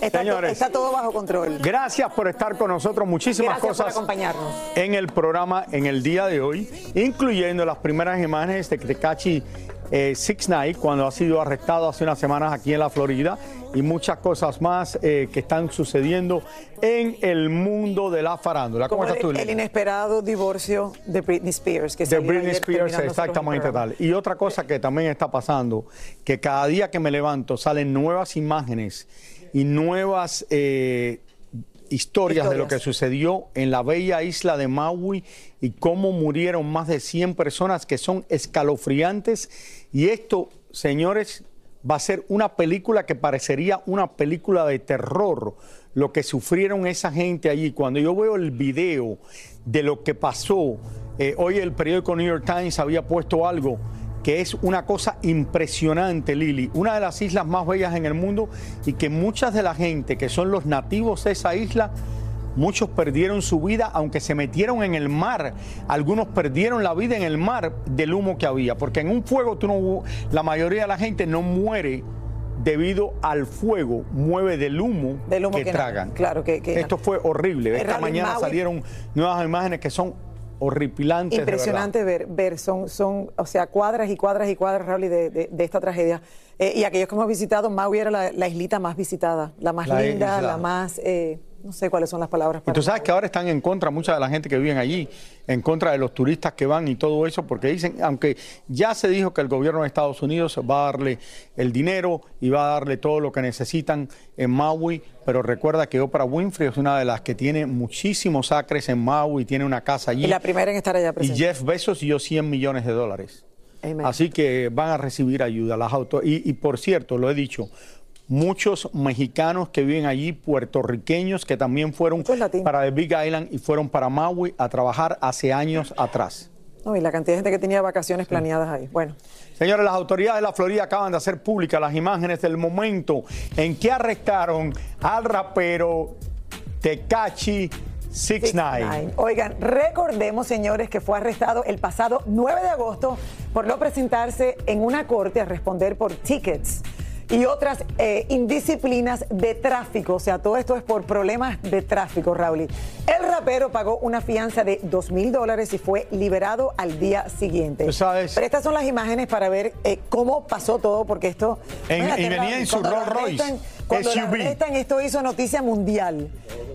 Está, Señores. está todo bajo control. Gracias por estar con nosotros, muchísimas Gracias por cosas acompañarnos. en el programa en el día de hoy, incluyendo las primeras imágenes de Tekashi eh, Six Night cuando ha sido arrestado hace unas semanas aquí en la Florida y muchas cosas más eh, que están sucediendo en el mundo de la farándula. ¿Cómo Como estás tú, el, inesperado divorcio de Britney Spears. Que de Britney Spears, exactamente tal. Y otra cosa que también está pasando, que cada día que me levanto salen nuevas imágenes y nuevas eh, historias, de lo que sucedió en la bella isla de Maui y cómo murieron más de 100 personas que son escalofriantes. Y esto, señores, va a ser una película que parecería una película de terror, lo que sufrieron esa gente allí. Cuando yo veo el video de lo que pasó, eh, hoy el periódico New York Times había puesto algo que es una cosa impresionante, Lili, una de las islas más bellas en el mundo y que muchas de la gente que son los nativos de esa isla, muchos perdieron su vida aunque se metieron en el mar, algunos perdieron la vida en el mar del humo que había, porque en un fuego tú no, la mayoría de la gente no muere debido al fuego, mueve del humo, Del humo que, que tragan. claro, que- que Esto fue horrible. Es Esta mañana Maui- salieron nuevas imágenes que son horripilantes. de verdad. Impresionante ver, ver, son, son, o sea, cuadras y cuadras y cuadras, Raúl, de, de- de esta tragedia. Eh, y aquellos que hemos visitado, Maui era la, la islita más visitada, la más La linda, isla. la más, eh, no sé cuáles son las palabras. Y para tú sabes que ahora están en contra mucha de la gente que viven allí, en contra de los turistas que van y todo eso, porque dicen, aunque ya se dijo que el gobierno de Estados Unidos va a darle el dinero y va a darle todo lo que necesitan en Maui, pero recuerda que Oprah Winfrey es una de las que tiene muchísimos acres en Maui, tiene una casa allí. Y la primera en estar allá Y presente. Jeff Bezos dio 100 millones de dólares. Amen. Así que van a recibir ayuda. Las auto y, y por cierto, lo he dicho, muchos mexicanos que viven allí, puertorriqueños que también fueron para el Big Island y fueron para Maui a trabajar hace años atrás. No, y la cantidad de gente que tenía vacaciones planeadas ahí. Bueno, Señores, las autoridades de la Florida acaban de hacer públicas las imágenes del momento en que arrestaron al rapero Tekachi 69. Nine. Oigan, recordemos, señores, que fue arrestado el pasado 9 de agosto por no presentarse en una corte a responder por tickets y otras eh, indisciplinas de tráfico. O sea, todo esto es por problemas de tráfico, Raúl. El rapero pagó una fianza de 2 mil dólares y fue liberado al día siguiente. Sabes- Pero estas son las imágenes para ver eh, cómo pasó todo, porque esto... En- y venía en su Rolls Royce. Cuando la SUV. arrestan, esto hizo noticia mundial.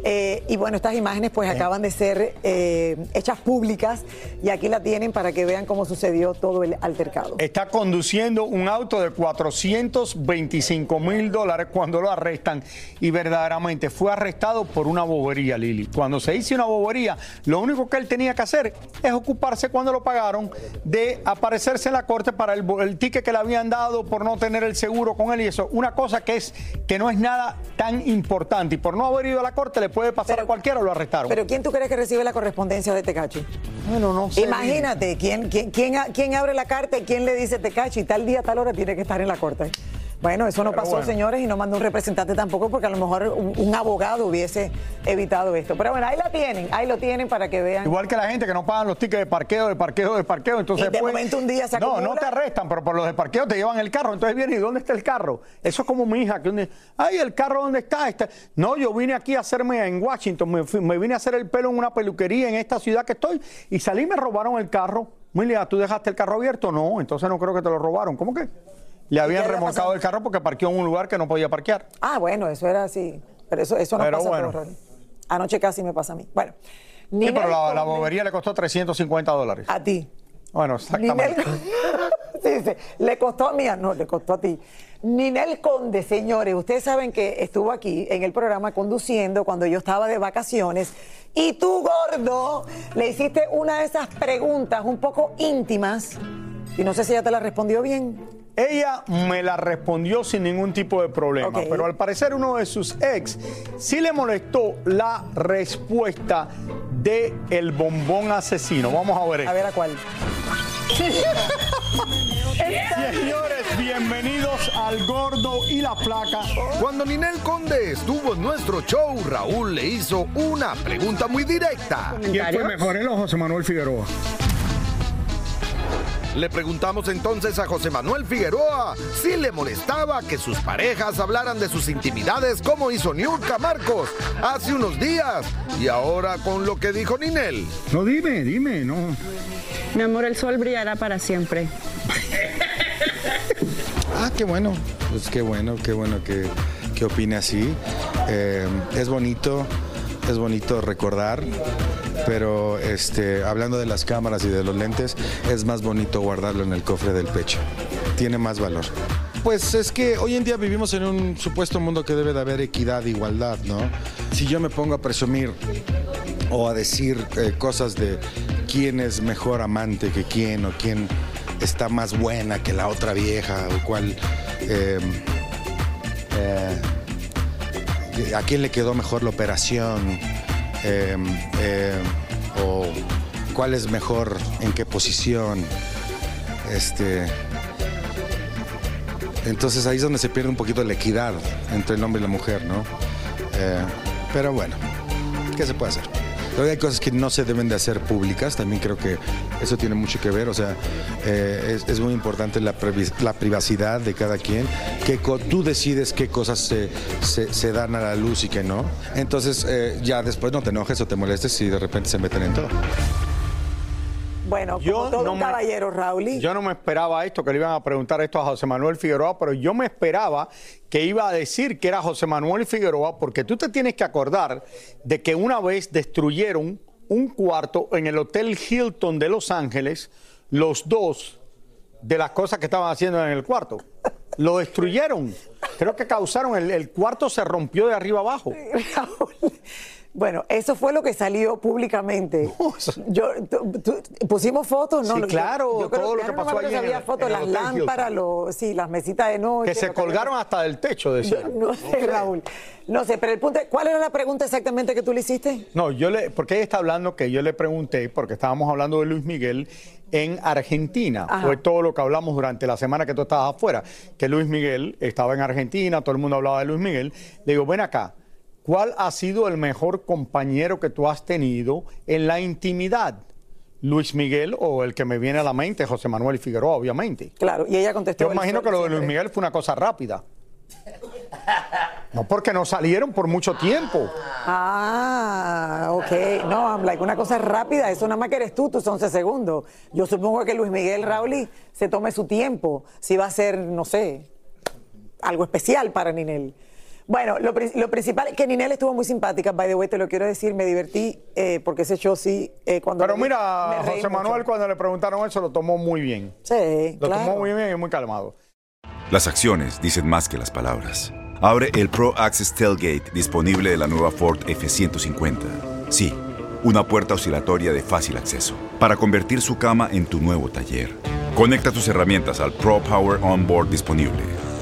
Eh, y bueno, estas imágenes pues acaban de ser eh, hechas públicas y aquí la tienen para que vean cómo sucedió todo el altercado. Está conduciendo un auto de 425 mil dólares cuando lo arrestan y verdaderamente fue arrestado por una bobería, Lili. Cuando se dice una bobería, lo único que él tenía que hacer es ocuparse cuando lo pagaron de aparecerse en la corte para el, el ticket que le habían dado por no tener el seguro con él y eso. Una cosa que es que no es nada tan importante y por no haber ido a la corte le puede pasar a cualquiera o lo arrestaron. Pero ¿quién tú crees que recibe la correspondencia de Tecachi? bueno, no sé. Imagínate, ¿quién, quién, quién, quién abre la carta y quién le dice Tecachi? Tal día, tal hora tiene que estar en la corte. Bueno, eso no Pero pasó, bueno. señores, y no mandó un representante tampoco, porque a lo mejor un, un abogado hubiese evitado esto. Pero bueno, ahí la tienen, ahí lo tienen para que vean. Igual que la gente que no pagan los tickets de parqueo, de parqueo, de parqueo. Entonces Y de después- momento un día se No, acumula. no te arrestan, pero por los de parqueo te llevan el carro. Entonces viene, ¿y dónde está el carro? Eso es como mi hija, que día, ay, ¿el carro dónde está? Está- No, yo vine aquí a hacerme en Washington, me, fui- me vine a hacer el pelo en una peluquería en esta ciudad que estoy y salí y me robaron el carro. Milia, ¿tú dejaste el carro abierto? No, entonces no creo que te lo robaron. ¿Cómo que? Le habían remolcado pasado? el carro porque parqueó en un lugar que no podía parquear. Ah, bueno, eso era así. Pero eso, eso no Pero pasa bueno. por Anoche casi me pasa a mí. Bueno. Sí, pero la, bobería le costó 350 dólares. A ti. Bueno, exactamente. Ninel, Sí, dice, le costó a mí, no, le costó a ti. Ninel Conde, señores, ustedes saben que estuvo aquí en el programa conduciendo cuando yo estaba de vacaciones y tú, gordo, le hiciste una de esas preguntas un poco íntimas y no sé si ella te la respondió bien. Ella me la respondió sin ningún tipo de problema, pero al parecer uno de sus ex sí le molestó la respuesta de el bombón asesino. Vamos a ver A esto. ver a cuál. Señores, bienvenidos al Gordo y la Placa. Cuando Ninel Conde estuvo en nuestro show, Raúl le hizo una pregunta muy directa. ¿Quién fue mejor, él o José Manuel Figueroa? Le preguntamos entonces a José Manuel Figueroa si le molestaba que sus parejas hablaran de sus intimidades como hizo Niurka Marcos hace unos días y ahora con lo que dijo Ninel. No, dime, dime, no. Mi amor, el sol brillará para siempre. Ah, qué bueno. Pues qué bueno, qué bueno que, que opine así. Eh, es bonito, es bonito recordar, pero este, hablando de las cámaras y de los lentes, es más bonito guardarlo en el cofre del pecho. Tiene más valor. Pues es que hoy en día vivimos en un supuesto mundo que debe de haber equidad igualdad, ¿no? Si yo me pongo a presumir o a decir eh, cosas de quién es mejor amante que quién o quién está más buena que la otra vieja o cuál eh, eh, a quién le quedó mejor la operación eh, eh, o cuál es mejor en qué posición este entonces ahí es donde se pierde un poquito la equidad entre el hombre y la mujer, ¿no? Eh, pero bueno, ¿qué se puede hacer? Luego hay cosas que no se deben de hacer públicas, también creo que eso tiene mucho que ver, o sea, eh, es, muy importante la, la privacidad de cada quien, que tú decides qué cosas se, se- se dan a la luz y qué no. Entonces eh, ya después no te enojes o te molestes si de repente se meten en todo. Bueno, Yo como todo no un me- caballero, Raúl. Yo no me esperaba esto, que le iban a preguntar esto a José Manuel Figueroa, pero yo me esperaba que iba a decir que era José Manuel Figueroa, porque tú te tienes que acordar de que una vez destruyeron un cuarto en el Hotel Hilton de Los Ángeles, los dos de las cosas que estaban haciendo en el cuarto. Lo destruyeron. Creo que causaron, el, el cuarto se rompió de arriba abajo. Raúl. Bueno, eso fue lo que salió públicamente. Yo, pusimos fotos, ¿no? Sí, claro, yo todo lo que no pasó si en había fotos, en las lámparas, los, sí, las mesitas de noche. Que se colgaron hasta del techo, decía. Yo no sé, Raúl. No sé, pero el punto es, ¿cuál era la pregunta exactamente que tú le hiciste? No, yo le, porque ella está hablando que yo le pregunté, porque estábamos hablando de Luis Miguel en Argentina. Ajá. Fue todo lo que hablamos durante la semana que tú estabas afuera, que Luis Miguel estaba en Argentina, todo el mundo hablaba de Luis Miguel. Le digo, ven acá, ¿cuál ha sido el mejor compañero que tú has tenido en la intimidad? Luis Miguel o el que me viene a la mente, José Manuel Figueroa, obviamente. Claro, y ella contestó. Yo imagino que lo de Luis. Miguel fue una cosa rápida. No, porque no salieron por mucho tiempo. Ah, ok. No, I'm like, una cosa rápida, eso nada más que eres tú, tus 11 segundos. Yo supongo que Luis Miguel Raúl se tome su tiempo, si va a ser, no sé, algo especial para Ninel. Bueno, lo, lo principal, que Ninel estuvo muy simpática, by the way, te lo quiero decir, me divertí eh, porque ese show sí, eh, cuando... Pero mira, me José mucho. Manuel cuando le preguntaron eso lo tomó muy bien. Sí, Lo claro. tomó muy bien y muy calmado. Las acciones dicen más que las palabras. Abre el Pro Access Tailgate disponible de la nueva Ford F-150. Sí, una puerta oscilatoria de fácil acceso para convertir su cama en tu nuevo taller. Conecta tus herramientas al Pro Power Onboard disponible.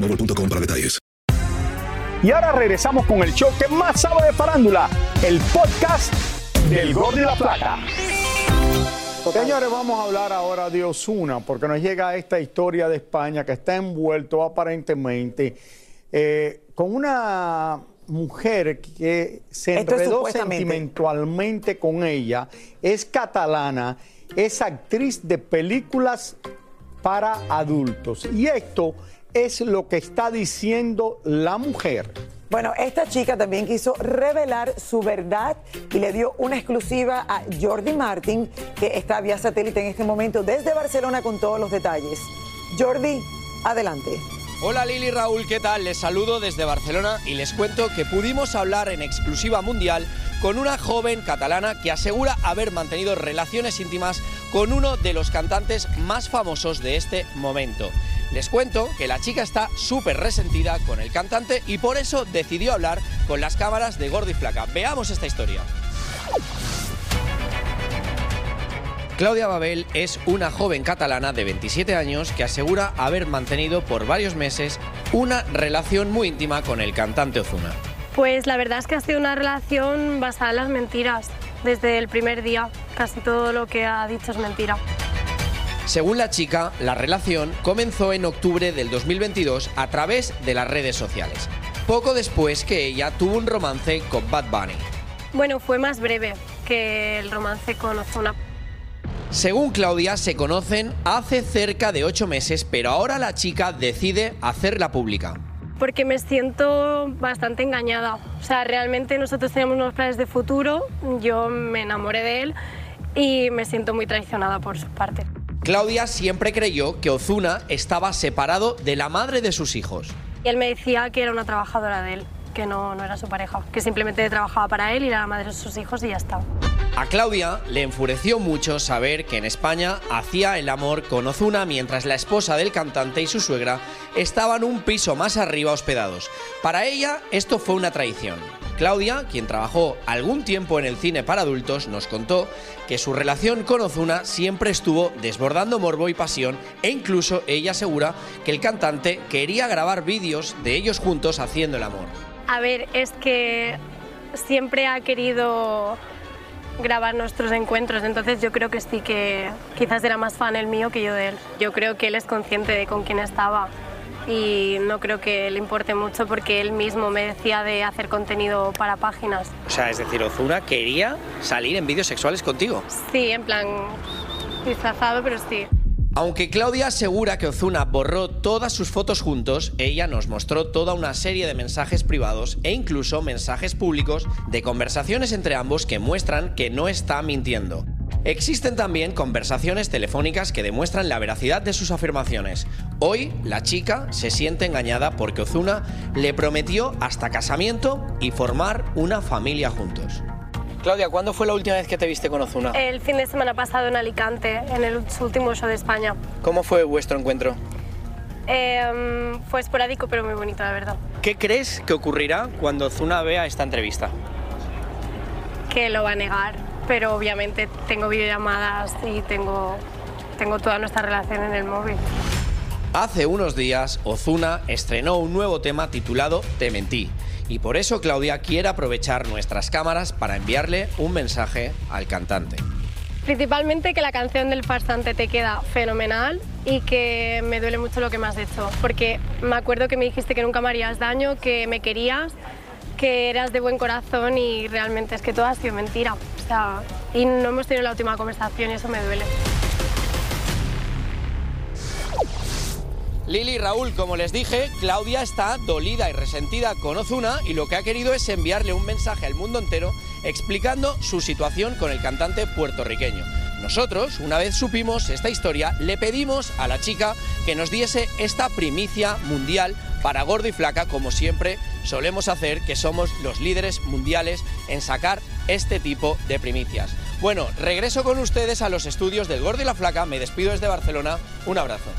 boostmobile.com para detalles. Y ahora regresamos con el show que más sabe de farándula, el podcast del Gordo y la Plata. Señores, vamos a hablar ahora de Osuna, porque nos llega esta historia de España que está envuelto aparentemente eh, con una mujer que se Esto enredó sentimentalmente con ella, es catalana, es actriz de películas para adultos. Y esto es lo que está diciendo la mujer. Bueno, esta chica también quiso revelar su verdad y le dio una exclusiva a Jordi Martin, que está vía satélite en este momento desde Barcelona con todos los detalles. Jordi, adelante. Hola Lili Raúl, ¿qué tal? Les saludo desde Barcelona y les cuento que pudimos hablar en exclusiva mundial con una joven catalana que asegura haber mantenido relaciones íntimas con uno de los cantantes más famosos de este momento. Les cuento que la chica está súper resentida con el cantante y por eso decidió hablar con las cámaras de Gordi Flaca. Veamos esta historia. Claudia Babel es una joven catalana de 27 años que asegura haber mantenido por varios meses una relación muy íntima con el cantante Ozuna. Pues la verdad es que ha sido una relación basada en las mentiras. Desde el primer día, casi todo lo que ha dicho es mentira. Según la chica, la relación comenzó en octubre del 2022 a través de las redes sociales, poco después que ella tuvo un romance con Bad Bunny. Bueno, fue más breve que el romance con Ozuna. Según Claudia, se conocen hace cerca de ocho meses, pero ahora la chica decide hacerla pública. Porque me siento bastante engañada. O sea, realmente nosotros teníamos unos planes de futuro, yo me enamoré de él y me siento muy traicionada por su parte. Claudia siempre creyó que Ozuna estaba separado de la madre de sus hijos. Y él me decía que era una trabajadora de él, que no, no era su pareja, que simplemente trabajaba para él y era la madre de sus hijos y ya está. A Claudia le enfureció mucho saber que en España hacía el amor con Ozuna mientras la esposa del cantante y su suegra estaban un piso más arriba hospedados. Para ella esto fue una traición. Claudia, quien trabajó algún tiempo en el cine para adultos, nos contó que su relación con Ozuna siempre estuvo desbordando morbo y pasión e incluso ella asegura que el cantante quería grabar vídeos de ellos juntos haciendo el amor. A ver, es que siempre ha querido grabar nuestros encuentros, entonces yo creo que sí que quizás era más fan el mío que yo de él. Yo creo que él es consciente de con quién estaba y no creo que le importe mucho porque él mismo me decía de hacer contenido para páginas. O sea, es decir, Ozuna quería salir en vídeos sexuales contigo. Sí, en plan disfrazado, pero sí. Aunque Claudia asegura que Ozuna borró todas sus fotos juntos, ella nos mostró toda una serie de mensajes privados e incluso mensajes públicos de conversaciones entre ambos que muestran que no está mintiendo. Existen también conversaciones telefónicas que demuestran la veracidad de sus afirmaciones. Hoy, la chica se siente engañada porque Ozuna le prometió hasta casamiento y formar una familia juntos. Claudia, ¿cuándo fue la última vez que te viste con Ozuna? El fin de semana pasado en Alicante, en el último show de España. ¿Cómo fue vuestro encuentro? Eh, fue esporádico, pero muy bonito, la verdad. ¿Qué crees que ocurrirá cuando Ozuna vea esta entrevista? Que lo va a negar, pero obviamente tengo videollamadas y tengo, tengo toda nuestra relación en el móvil. Hace unos días, Ozuna estrenó un nuevo tema titulado Te mentí. Y por eso Claudia quiere aprovechar nuestras cámaras para enviarle un mensaje al cantante. Principalmente que la canción del farsante te queda fenomenal y que me duele mucho lo que me has hecho, porque me acuerdo que me dijiste que nunca me harías daño, que me querías, que eras de buen corazón y realmente es que todo ha sido mentira. O sea, y no hemos tenido la última conversación y eso me duele. Lili y Raúl, como les dije, Claudia está dolida y resentida con Ozuna y lo que ha querido es enviarle un mensaje al mundo entero explicando su situación con el cantante puertorriqueño. Nosotros, una vez supimos esta historia, le pedimos a la chica que nos diese esta primicia mundial para Gordo y Flaca, como siempre solemos hacer, que somos los líderes mundiales en sacar este tipo de primicias. Bueno, regreso con ustedes a los estudios del Gordo y la Flaca, me despido desde Barcelona, un abrazo.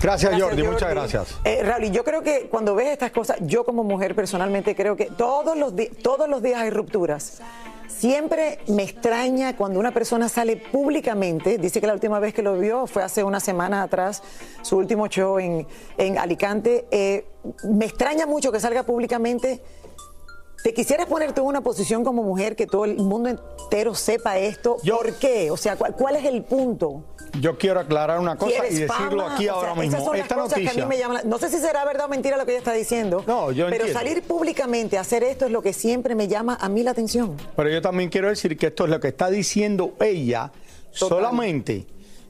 Gracias, Jordi, muchas gracias. Eh, Raúl, y yo creo que cuando ves estas cosas, yo como mujer personalmente creo que todos los, todos los días hay rupturas. Siempre me extraña cuando una persona sale públicamente, dice que la última vez que lo vio fue hace una semana atrás, su último show en, en Alicante. Eh, me extraña mucho que salga públicamente. ¿Te quisieras ponerte en una posición como mujer que todo el mundo entero sepa esto? ¿Por qué? O sea, ¿cuál, cuál es el punto? Yo quiero aclarar una cosa y ¿Quieres decirlo fama? aquí O sea, ahora esas mismo. las Esta cosas que a noticia. mí me llaman la- No sé si será verdad o mentira lo que ella está diciendo. No, yo Pero entiendo. salir públicamente a hacer esto es lo que siempre me llama a mí la atención. Pero yo también quiero decir que esto es lo que está diciendo ella solamente.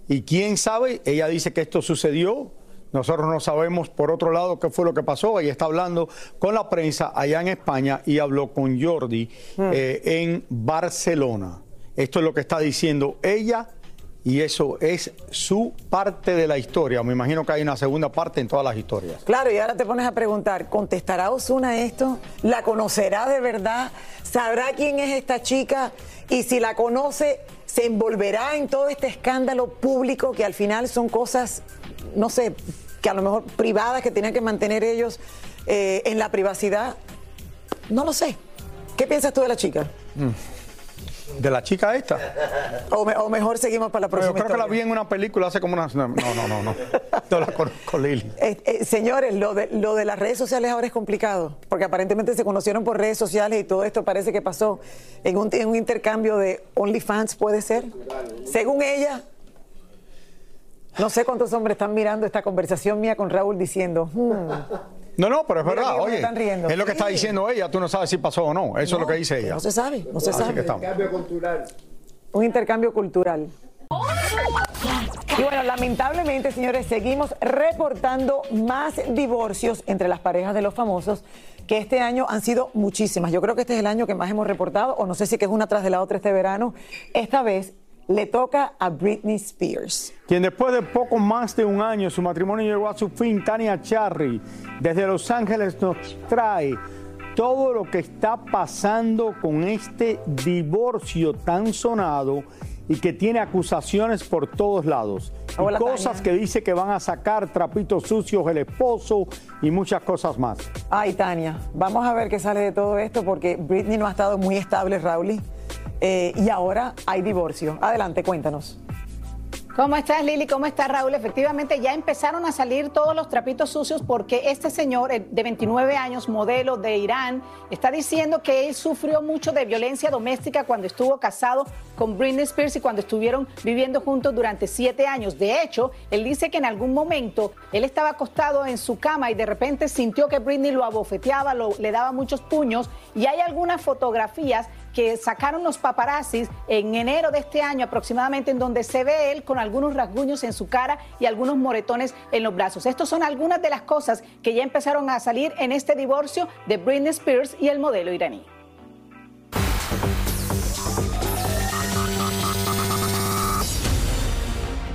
Y quién sabe, ella dice que esto sucedió. Nosotros no sabemos, por otro lado, qué fue lo que pasó. Ella está hablando con la prensa allá en España y habló con Jordi eh, en Barcelona. Esto es lo que está diciendo ella y eso es su parte de la historia. Me imagino que hay una segunda parte en todas las historias. Claro, y ahora te pones a preguntar, ¿contestará Osuna esto? ¿La conocerá de verdad? ¿Sabrá quién es esta chica? Y si la conoce, ¿se envolverá en todo este escándalo público que al final son cosas, no sé, que a lo mejor privadas que tenían que mantener ellos eh, en la privacidad? No lo sé. ¿Qué piensas tú de la chica? ¿De la chica esta? O, me- o mejor seguimos para la próxima yo creo que la vi en una película hace como unas... No, no, no, no. No, no la conozco, Lili. Eh, eh, señores, lo de, lo de las redes sociales ahora es complicado, porque aparentemente se conocieron por redes sociales y todo esto parece que pasó en un, en un intercambio de OnlyFans, ¿puede ser? Según ella, no sé cuántos hombres están mirando esta conversación mía con Raúl diciendo, "Hmm, No, no, pero es Mira verdad, oye. están riendo. Es lo que está diciendo ella, tú no sabes si pasó o no. Eso es lo que dice ella. no se sabe, no se Así sabe. que estamos. un intercambio cultural. Y bueno, lamentablemente, señores, seguimos reportando más divorcios entre las parejas de los famosos, que este año han sido muchísimas. Yo creo que este es el año que más hemos reportado, o no sé si que es una tras de la otra este verano. Esta vez le toca a Britney Spears. Quien después de poco más de un año su matrimonio llegó a su fin, Tania Charry, desde Los Ángeles nos trae todo lo que está pasando con este divorcio tan sonado y que tiene acusaciones por todos lados. Y Hola, cosas Tania. que dice que van a sacar trapitos sucios el esposo y muchas cosas más. Ay, Tania, vamos a ver qué sale de todo esto, porque Britney no ha estado muy estable, Raúl. Eh, y ahora hay divorcio. Adelante, cuéntanos. ¿Cómo estás, Lili? ¿Cómo está Raúl? Efectivamente, ya empezaron a salir todos los trapitos sucios porque este señor eh, de 29 años, modelo de Irán, está diciendo que él sufrió mucho de violencia doméstica cuando estuvo casado con Britney Spears y cuando estuvieron viviendo juntos durante siete años. De hecho, él dice que en algún momento él estaba acostado en su cama y de repente sintió que Britney lo abofeteaba, le daba muchos puños y hay algunas fotografías que sacaron los paparazzis en enero de este año aproximadamente, en donde se ve él con algunos rasguños en su cara y algunos moretones en los brazos. Estas son algunas de las cosas que ya empezaron a salir en este divorcio de Britney Spears y el modelo iraní.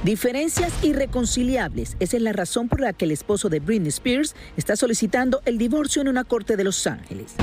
Diferencias irreconciliables. Esa es la razón por la que el esposo de Britney Spears está solicitando el divorcio en una corte de Los Ángeles.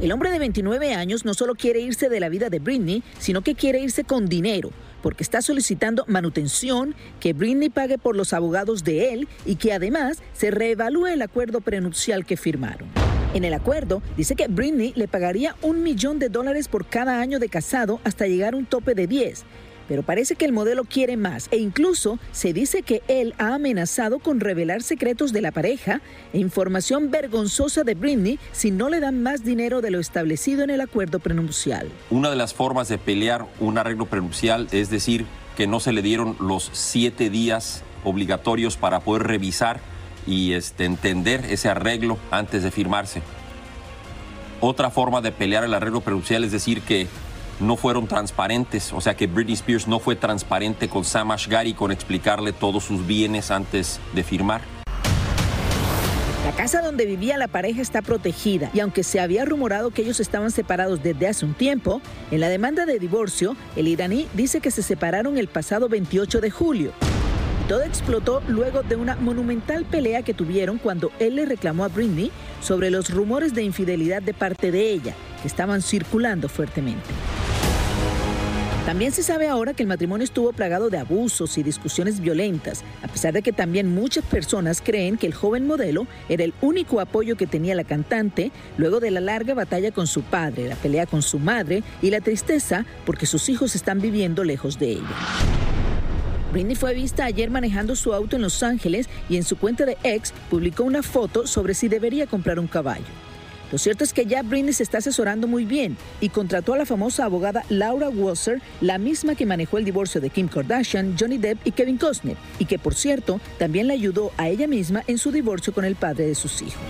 El hombre de 29 años no solo quiere irse de la vida de Britney, sino que quiere irse con dinero, porque está solicitando manutención, que Britney pague por los abogados de él y que además se reevalúe el acuerdo prenupcial que firmaron. En el acuerdo dice que Britney le pagaría un millón de dólares por cada año de casado hasta llegar a un tope de 10. Pero parece que el modelo quiere más e incluso se dice que él ha amenazado con revelar secretos de la pareja e información vergonzosa de Britney si no le dan más dinero de lo establecido en el acuerdo prenupcial. Una de las formas de pelear un arreglo prenupcial es decir que no se le dieron los siete días obligatorios para poder revisar y este, entender ese arreglo antes de firmarse. Otra forma de pelear el arreglo prenupcial es decir que no fueron transparentes, o sea que Britney Spears no fue transparente con Sam Ashgari con explicarle todos sus bienes antes de firmar. La casa donde vivía la pareja está protegida y aunque se había rumorado que ellos estaban separados desde hace un tiempo, en la demanda de divorcio, el iraní dice que se separaron el pasado 28 de julio. Todo explotó luego de una monumental pelea que tuvieron cuando él le reclamó a Britney sobre los rumores de infidelidad de parte de ella, que estaban circulando fuertemente. También se sabe ahora que el matrimonio estuvo plagado de abusos y discusiones violentas, a pesar de que también muchas personas creen que el joven modelo era el único apoyo que tenía la cantante luego de la larga batalla con su padre, la pelea con su madre y la tristeza porque sus hijos están viviendo lejos de ella. Britney fue vista ayer manejando su auto en Los Ángeles y en su cuenta de ex publicó una foto sobre si debería comprar un caballo. Lo cierto es que ya Britney se está asesorando muy bien y contrató a la famosa abogada Laura Wasser, la misma que manejó el divorcio de Kim Kardashian, Johnny Depp y Kevin Costner, y que por cierto también le ayudó a ella misma en su divorcio con el padre de sus hijos.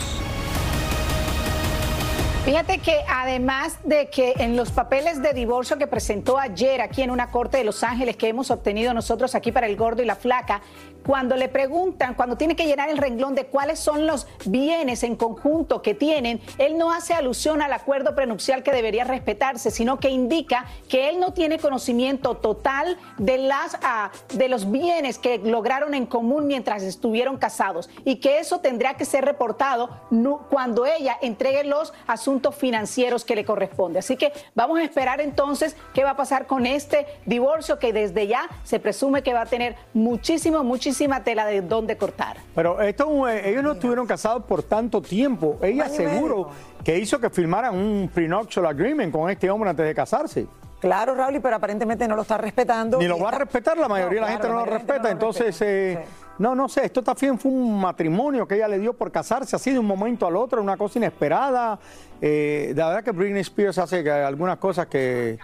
Fíjate que además de que en los papeles de divorcio que presentó ayer aquí en una corte de Los Ángeles que hemos obtenido nosotros aquí para el gordo y la flaca, cuando le preguntan, cuando tiene que llenar el renglón de cuáles son los bienes en conjunto que tienen, él no hace alusión al acuerdo prenupcial que debería respetarse, sino que indica que él no tiene conocimiento total de las ah, de los bienes que lograron en común mientras estuvieron casados y que eso tendrá que ser reportado cuando ella entregue los asuntos financieros que le corresponde. Así que vamos a esperar entonces qué va a pasar con este divorcio que desde ya se presume que va a tener muchísimo, muchísimo tela de dónde cortar. Pero esto, eh, ellos no estuvieron casados por tanto tiempo. Ella seguro que hizo que firmaran un prenuptial agreement con este hombre antes de casarse. Claro, Raúl, pero aparentemente no lo está respetando. Ni lo va a respetar, la mayoría de la gente no lo respeta. entonces, eh, no, no sé, esto también fue un matrimonio que ella le dio por casarse así de un momento al otro, una cosa inesperada. Eh, la verdad que Britney Spears hace algunas cosas que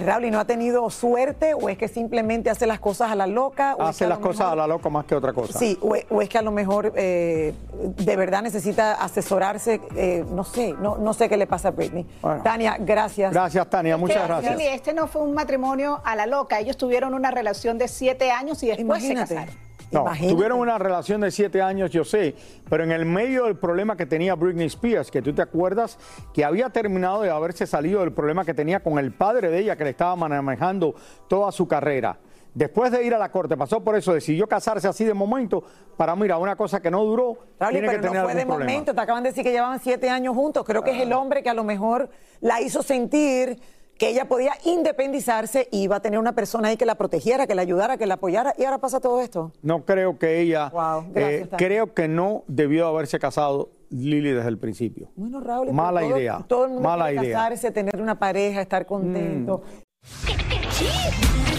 Raúl, no ha tenido suerte o es que simplemente hace las cosas a la loca? O hace las cosas a la loca más que otra cosa. Sí, o, es que a lo mejor eh, de verdad necesita asesorarse, eh, no sé, no, no sé qué le pasa a Britney. Tania, gracias. Gracias, Tania, muchas gracias. este no fue un matrimonio a la loca, ellos tuvieron una relación de siete años y después se casaron. No, tuvieron una relación de siete años, yo sé, pero en el medio del problema que tenía Britney Spears, que tú te acuerdas que había terminado de haberse salido del problema que tenía con el padre de ella, que le estaba manejando toda su carrera. Después de ir a la corte, pasó por eso, decidió casarse así de momento para, mira, una cosa que no duró. que tener no fue de momento, te acaban de decir que llevaban siete años juntos. Creo que es el hombre que a lo mejor la hizo sentir que ella podía independizarse y iba a tener una persona ahí que la protegiera, que la ayudara, que la apoyara, y ahora pasa todo esto. No creo que ella, eh, creo que no debió haberse casado Lili desde el principio. Bueno, Raúl, mala idea. Todo el mundo mala idea. casarse, tener una pareja, estar contento. Mm.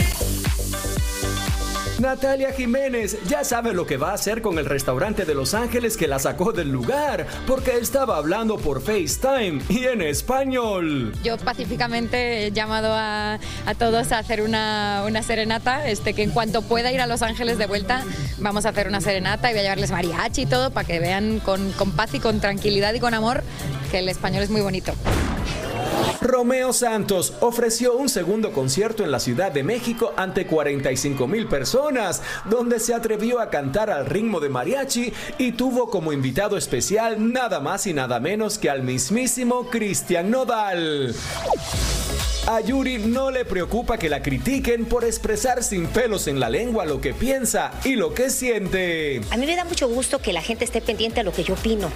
Natalia Jiménez ya sabe lo que va a hacer con el restaurante de Los Ángeles que la sacó del lugar, porque estaba hablando por FaceTime y en español. Yo pacíficamente he llamado a, todos a hacer una, una, serenata, este, que en cuanto pueda ir a Los Ángeles de vuelta, vamos a hacer una serenata y voy a llevarles mariachi y todo para que vean con, con paz y con tranquilidad y con amor que el español es muy bonito. Romeo Santos ofreció un segundo concierto en la Ciudad de México ante 45 mil personas, donde se atrevió a cantar al ritmo de mariachi y tuvo como invitado especial nada más y nada menos que al mismísimo Cristian Nodal. A Yuri no le preocupa que la critiquen por expresar sin pelos en la lengua lo que piensa y lo que siente. A mí me da mucho gusto que la gente esté pendiente a lo que yo opino,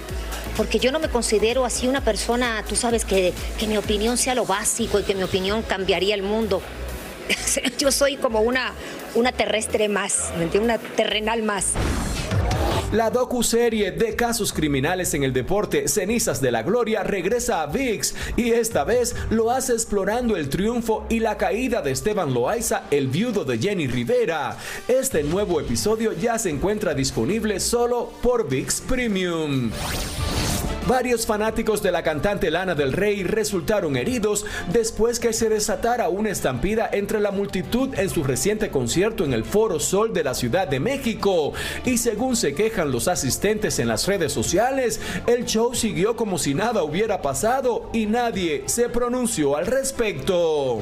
porque yo no me considero así una persona, tú sabes, que, que mi opinión sea lo básico y que mi opinión cambiaría el mundo. Yo soy como una, una terrestre más, ¿me? Una terrenal más. La docu-serie de casos criminales en el deporte Cenizas de la Gloria regresa a VIX y esta vez lo hace explorando el triunfo y la caída de Esteban Loaiza, el viudo de Jenny Rivera. Este nuevo episodio ya se encuentra disponible solo por VIX Premium. Varios fanáticos de la cantante Lana del Rey resultaron heridos después que se desatara una estampida entre la multitud en su reciente concierto en el Foro Sol de la Ciudad de México. Y según se quejan los asistentes en las redes sociales, el show siguió como si nada hubiera pasado y nadie se pronunció al respecto.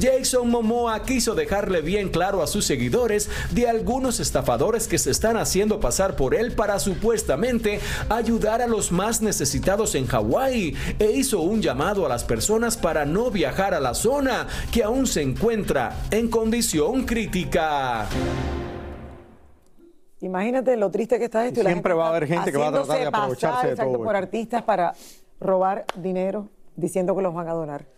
Jason Momoa quiso dejarle bien claro a sus seguidores de algunos estafadores que se están haciendo pasar por él para supuestamente ayudar a los más necesitados en Hawái e hizo un llamado a las personas para no viajar a la zona que aún se encuentra en condición crítica. Imagínate lo triste que está esto. y la Siempre va a haber gente que va a tratar de haciéndose pasar, aprovecharse de exacto, todo por esto. artistas para robar dinero diciendo que los van a donar.